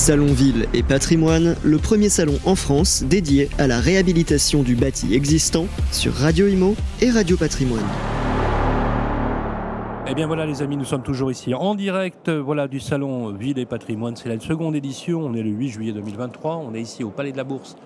Salon Ville et Patrimoine, le premier salon en France dédié à la réhabilitation du bâti existant sur Radio Imo et Radio Patrimoine. Eh bien voilà les amis, nous sommes toujours ici en direct voilà, du salon Ville et Patrimoine. C'est la seconde édition, on est le 8 juillet 2023, on est ici au Palais de la Bourse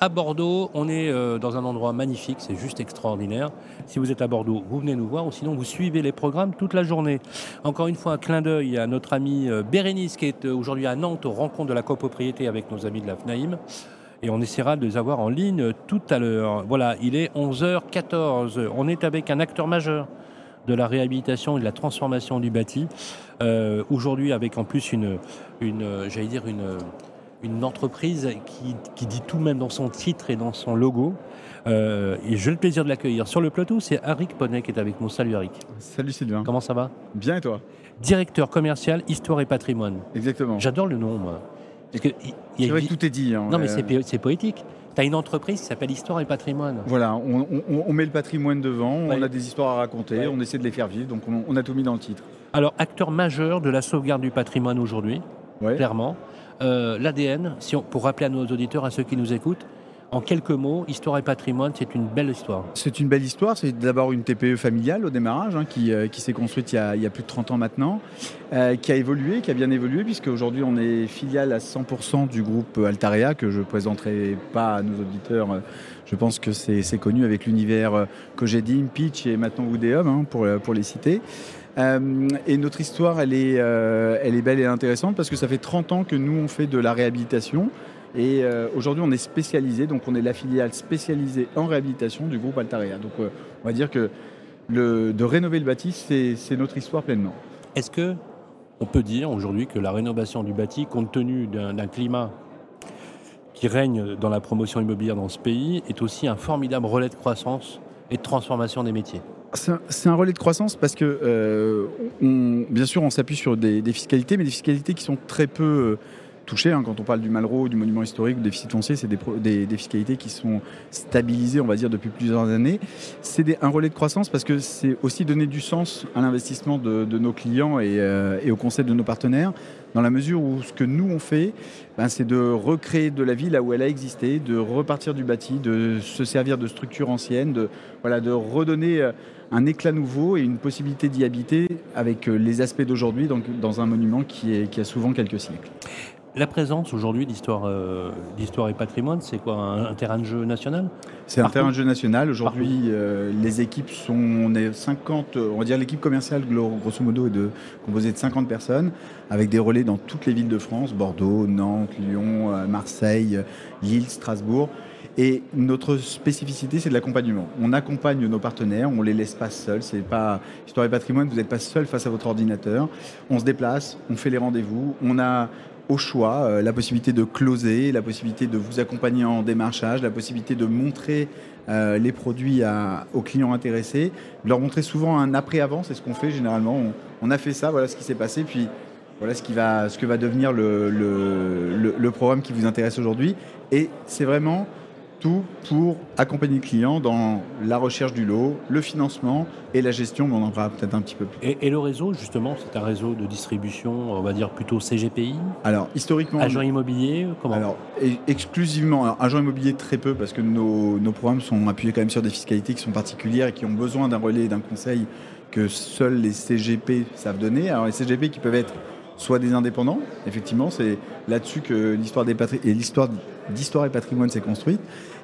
à Bordeaux. On est euh, dans un endroit magnifique, c'est juste extraordinaire. Si vous êtes à Bordeaux, vous venez nous voir ou sinon vous suivez les programmes toute la journée. Encore une fois, un clin d'œil à notre ami euh, Bérénice qui est euh, aujourd'hui à Nantes aux rencontres de la copropriété avec nos amis de la FNAIM. Et on essaiera de les avoir en ligne tout à l'heure. Voilà, il est 11h14. On est avec un acteur majeur de la réhabilitation et de la transformation du bâti. aujourd'hui, avec en plus une, une j'allais dire une une entreprise qui, dit tout même dans son titre et dans son logo. Euh, et j'ai le plaisir de l'accueillir. Sur le plateau, c'est Arik Ponnet qui est avec nous. Salut Arik. Salut Sylvain. Comment ça va? Bien et toi? Directeur commercial, histoire et patrimoine. Exactement. J'adore le nom, moi. c'est vrai que tout est dit. Hein, non, mais c'est poétique. Tu as une entreprise qui s'appelle Histoire et Patrimoine. Voilà, on, met le patrimoine devant, on a des histoires à raconter, on essaie de les faire vivre, donc on, a tout mis dans le titre. Alors, acteur majeur de la sauvegarde du patrimoine aujourd'hui, clairement. Euh, L'ADN, pour rappeler à nos auditeurs, à ceux qui nous écoutent, en quelques mots, Histoire et patrimoine, c'est une belle histoire. C'est une belle histoire. C'est d'abord une TPE familiale au démarrage, hein, euh, qui, s'est construite il y, a, plus de 30 ans maintenant, euh, qui a évolué, qui a bien évolué, puisque aujourd'hui on est filiale à 100% du groupe Altarea, que je ne présenterai pas à nos auditeurs. Je pense que c'est connu avec l'univers Cogedim, Pitch et maintenant Woodeum, hein, pour les citer. Euh, et notre histoire, elle est, euh, elle est belle et intéressante parce que ça fait 30 ans que nous, on fait de la réhabilitation. Et euh, aujourd'hui, on est spécialisé, donc on est la filiale spécialisée en réhabilitation du groupe Altarea. Donc on va dire que de rénover le bâti, c'est notre histoire pleinement. Est-ce que on peut dire aujourd'hui que la rénovation du bâti, compte tenu d'un climat qui règne dans la promotion immobilière dans ce pays, est aussi un formidable relais de croissance et de transformation des métiers? C'est un relais de croissance parce que, euh, bien sûr, on s'appuie sur des, fiscalités, mais des fiscalités qui sont très peu euh. Hein. Quand on parle du Malraux, du monument historique, du déficit foncier, c'est des, fiscalités qui sont stabilisées, on va dire, depuis plusieurs années. C'est un relais de croissance parce que c'est aussi donner du sens à l'investissement de, nos clients et, euh, au concept de nos partenaires dans la mesure où ce que nous on fait, ben, c'est de recréer de la vie là où elle a existé, de repartir du bâti, de se servir de structures anciennes, de, redonner un éclat nouveau et une possibilité d'y habiter avec euh, les aspects d'aujourd'hui dans un monument qui a souvent quelques siècles. La présence aujourd'hui d'histoire euh, et patrimoine, c'est quoi un, terrain de jeu national? C'est un terrain de jeu national. Aujourd'hui, euh, les équipes sont on est 50, on va dire l'équipe commerciale grosso modo est de, composée de 50 personnes, avec des relais dans toutes les villes de France Bordeaux, Nantes, Lyon, Marseille, Lille, Strasbourg. Et notre spécificité, c'est de l'accompagnement. On accompagne nos partenaires, on les laisse pas seuls. C'est pas Histoire et Patrimoine, vous n'êtes pas seul face à votre ordinateur. On se déplace, on fait les rendez-vous, on a au choix euh, la possibilité de closer, la possibilité de vous accompagner en démarchage, la possibilité de montrer euh, les produits aux clients intéressés, de leur montrer souvent un après-avant, c'est ce qu'on fait généralement. On, a fait ça, voilà ce qui s'est passé, puis voilà ce, qui va, ce que va devenir le, le programme qui vous intéresse aujourd'hui. Et c'est vraiment tout pour accompagner le client dans la recherche du lot, le financement et la gestion, mais on en parlera peut-être un petit peu plus. Et, le réseau, justement, c'est un réseau de distribution, on va dire plutôt CGPI Alors, historiquement. Agent immobilier Comment Alors, exclusivement, alors, agent immobilier très peu, parce que nos, nos, programmes sont appuyés quand même sur des fiscalités qui sont particulières et qui ont besoin d'un relais et d'un conseil que seuls les CGP savent donner. Alors, les CGP qui peuvent être soit des indépendants, effectivement, c'est là-dessus que l'histoire des et l'histoire d'histoire et patrimoine s'est construite,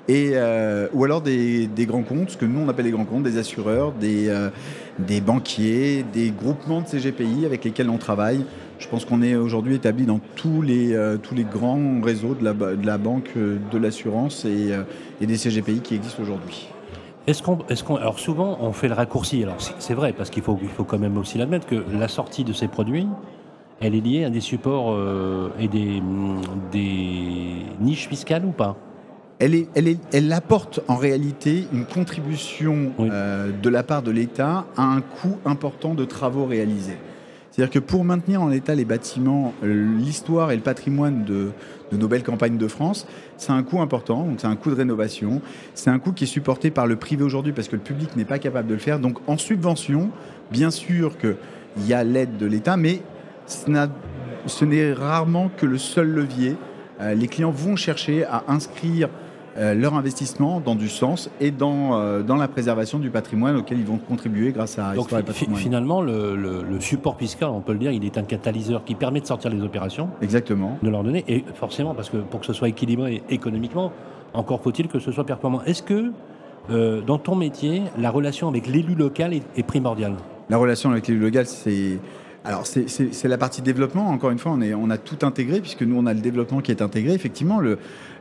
et, euh, ou alors des, grands comptes, ce que nous on appelle les grands comptes, des assureurs, des, euh, des banquiers, des groupements de CGPI avec lesquels on travaille. Je pense qu'on est aujourd'hui établi dans tous les, euh, tous les grands réseaux de la, de la banque, de l'assurance et, des CGPI qui existent aujourd'hui. Est-ce qu'on, est-ce qu'on, alors souvent on fait le raccourci. Alors c'est, vrai parce qu'il faut, il faut quand même aussi l'admettre que la sortie de ces produits, elle est liée à des supports euh, et des, des, niches fiscales ou pas? Elle, est, elle, est, elle, apporte en réalité une contribution euh, de la part de l'État à un coût important de travaux réalisés. C'est-à-dire que pour maintenir en état les bâtiments, l'histoire et le patrimoine de, de, nos belles campagnes de France, c'est un coût important, donc c'est un coût de rénovation, c'est un coût qui est supporté par le privé aujourd'hui parce que le public n'est pas capable de le faire. Donc en subvention, bien sûr qu'il y a l'aide de l'État, mais ce n'est rarement que le seul levier. les clients vont chercher à inscrire euh, leur investissement dans du sens et dans, euh, dans la préservation du patrimoine auquel ils vont contribuer grâce à Donc, Patrimoine. Finalement, le, le, support fiscal, on peut le dire, il est un catalyseur qui permet de sortir les opérations. Exactement. De leur donner. Et forcément, parce que pour que ce soit équilibré économiquement, encore faut-il que ce soit performant. Est-ce que euh, dans ton métier, la relation avec l'élu local est, est primordiale? La relation avec l'élu local, c'est alors, c'est la partie développement. Encore une fois, on, est, on a tout intégré, puisque nous, on a le développement qui est intégré. Effectivement,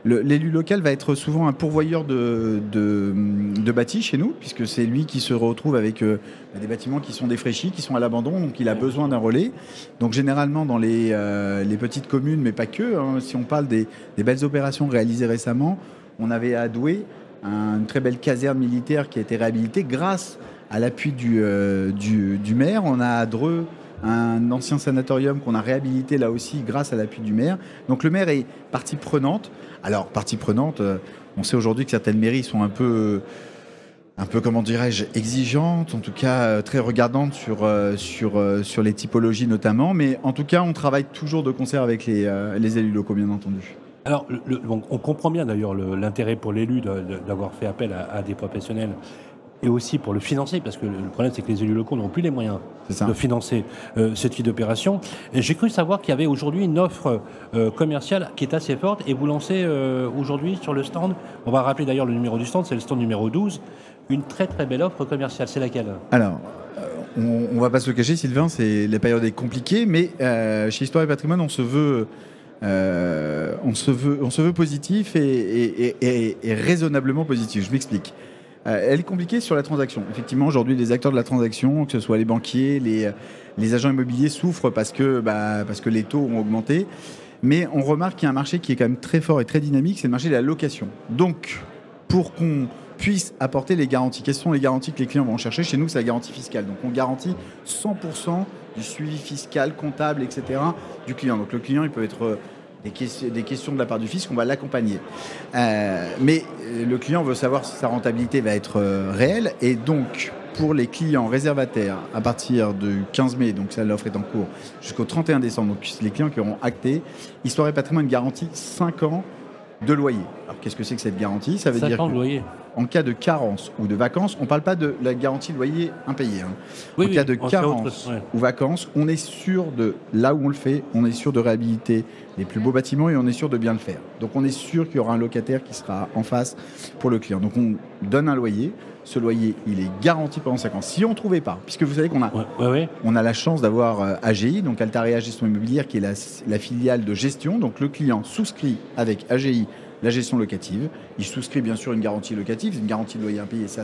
l'élu local va être souvent un pourvoyeur de, de, bâtis chez nous, puisque c'est lui qui se retrouve avec euh, des bâtiments qui sont défraîchis, qui sont à l'abandon, donc il a besoin d'un relais. Donc, généralement, dans les, euh, les, petites communes, mais pas que, hein, si on parle des, belles opérations réalisées récemment, on avait à Douai une très belle caserne militaire qui a été réhabilitée grâce à l'appui du, euh, du, du, maire. On a à Dreux un ancien sanatorium qu'on a réhabilité là aussi grâce à l'appui du maire. Donc le maire est partie prenante. Alors, partie prenante, euh, on sait aujourd'hui que certaines mairies sont un peu un peu, comment dirais-je, exigeantes, en tout cas euh, très regardantes sur, euh, sur, les typologies notamment. Mais en tout cas, on travaille toujours de concert avec les, les élus locaux, bien entendu. Alors, on comprend bien d'ailleurs l'intérêt pour l'élu d'avoir fait appel à, des professionnels et aussi pour le financer, parce que le problème c'est que les élus locaux n'ont plus les moyens de financer euh, ce type d'opération. J'ai cru savoir qu'il y avait aujourd'hui une offre euh, commerciale qui est assez forte, et vous lancez euh, aujourd'hui sur le stand, on va rappeler d'ailleurs le numéro du stand, c'est le stand numéro 12, une très très belle offre commerciale, c'est laquelle? Alors, on, ne va pas se le cacher Sylvain, c'est la période est compliquée, mais chez Histoire et Patrimoine on se veut... on, se veut, on se veut positif et, et raisonnablement positif. Je m'explique. Euh, elle est compliquée sur la transaction. Effectivement, aujourd'hui, les acteurs de la transaction, que ce soit les banquiers, les, les agents immobiliers, souffrent parce que, bah, parce que les taux ont augmenté. Mais on remarque qu'il y a un marché qui est quand même très fort et très dynamique, c'est le marché de la location. Donc, pour qu'on puisse apporter les garanties. Quelles sont les garanties que les clients vont chercher Chez nous, c'est la garantie fiscale. Donc, on garantit 100% du suivi fiscal, comptable, etc. du client. Donc, le client, il peut être des, questions de la part du fisc, on va l'accompagner. Euh, mais euh, le client veut savoir si sa rentabilité va être euh, réelle. Et donc, pour les clients réservataires, à partir du 15 mai, donc ça, l'offre est en cours, jusqu'au 31 décembre, donc les clients qui auront acté, Histoire et Patrimoine garantit 5 ans de loyer. Alors, qu'est-ce que c'est que cette garantie? Ça veut 5 dire ans de loyer en cas de carence ou de vacances, on ne parle pas de la garantie de loyer impayé. Hein. en cas de carence ou vacances, on est sûr de, là où on le fait, on est sûr de réhabiliter les plus beaux bâtiments et on est sûr de bien le faire. Donc on est sûr qu'il y aura un locataire qui sera en face pour le client. Donc on donne un loyer. Ce loyer, il est garanti pendant 5 ans. Si on ne trouvait pas, puisque vous savez qu'on a, on a la chance d'avoir euh, AGI, donc Altaria Gestion Immobilière, qui est la, la filiale de gestion. Donc le client souscrit avec AGI la gestion locative. Il souscrit bien sûr une garantie locative, une garantie de loyer impayé, ça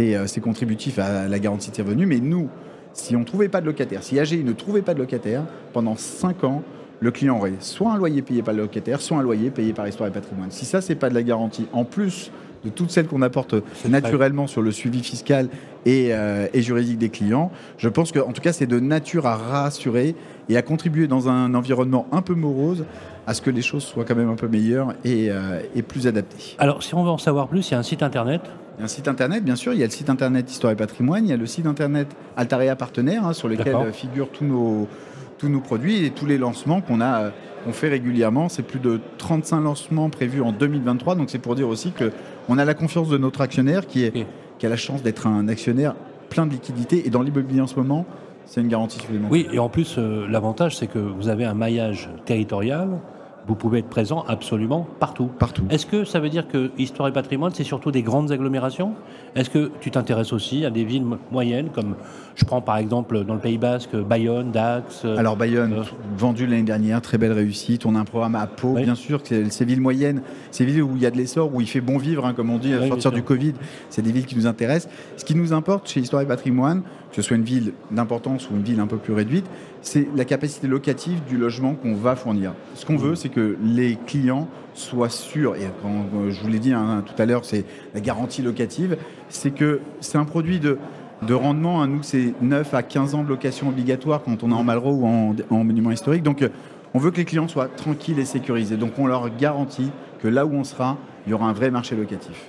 euh, c'est contributif à la garantie de revenus. Mais nous, si on ne trouvait pas de locataire, si AGI ne trouvait pas de locataire, pendant 5 ans, le client aurait soit un loyer payé par le locataire, soit un loyer payé par Histoire et Patrimoine. Si ça, c'est pas de la garantie, en plus de toutes celles qu'on apporte naturellement sur le suivi fiscal et, euh, et, juridique des clients, je pense qu'en tout cas, c'est de nature à rassurer et à contribuer dans un environnement un peu morose à ce que les choses soient quand même un peu meilleures euh, et, plus adaptées. Alors, si on veut en savoir plus, il y a un site internet il y a un site internet, bien sûr. Il y a le site internet Histoire et Patrimoine. Il y a le site internet Altaria Partenaire, hein, sur lequel figurent tous nos, tous nos produits et tous les lancements qu'on a euh, qu'on fait régulièrement. C'est plus de 35 lancements prévus en 2023. Donc, c'est pour dire aussi qu'on a la confiance de notre actionnaire qui a la chance d'être un actionnaire plein de liquidités. Et dans l'immobilier en ce moment, c'est une garantie supplémentaire. Oui, et en plus, euh, l'avantage, c'est que vous avez un maillage territorial vous pouvez être présent absolument partout. Partout. Est-ce que ça veut dire que Histoire et Patrimoine, c'est surtout des grandes agglomérations? Est-ce que tu t'intéresses aussi à des villes moyennes, comme je prends par exemple dans le Pays Basque, Bayonne, Dax euh, Alors Bayonne, euh, vendu l'année dernière, très belle réussite. On a un programme à Pau, bien sûr, ces villes moyennes, ces villes où il y a de l'essor, où il fait bon vivre, hein, comme on dit, à sortir du Covid, c'est des villes qui nous intéressent. Ce qui nous importe chez Histoire et Patrimoine, que ce soit une ville d'importance ou une ville un peu plus réduite, c'est la capacité locative du logement qu'on va fournir. Ce qu'on veut, c'est que les clients soient sûrs, et quand je vous l'ai dit hein, tout à l'heure, c'est la garantie locative, c'est que c'est un produit de, de rendement. Hein. Nous, c'est 9 à 15 ans de location obligatoire quand on est en Malraux ou en, en monument historique. Donc, on veut que les clients soient tranquilles et sécurisés. Donc, on leur garantit que là où on sera, il y aura un vrai marché locatif.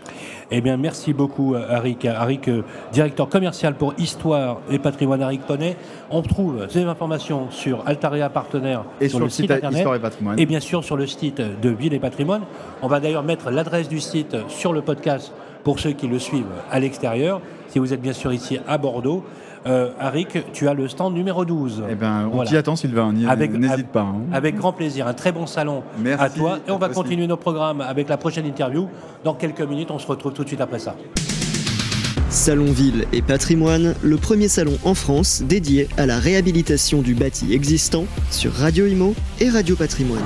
Eh bien, merci beaucoup, Arik. Arik, euh, directeur commercial pour Histoire et Patrimoine, Arik Poney. On trouve ces informations sur Altaria Partenaire et sur, le site, internet, Histoire et Patrimoine. Et bien sûr sur le site de Ville et Patrimoine. On va d'ailleurs mettre l'adresse du site sur le podcast pour ceux qui le suivent à l'extérieur. Si vous êtes bien sûr ici à Bordeaux, euh, Arik, tu as le stand numéro 12. Eh ben, on t'y attend, Sylvain. N'hésite pas. Hein. Avec grand plaisir. Un très bon salon à toi. Et on va continuer nos programmes avec la prochaine interview. Dans quelques minutes, on se retrouve tout de suite après ça. Salon Ville et Patrimoine, le premier salon en France dédié à la réhabilitation du bâti existant sur Radio Imo et Radio Patrimoine.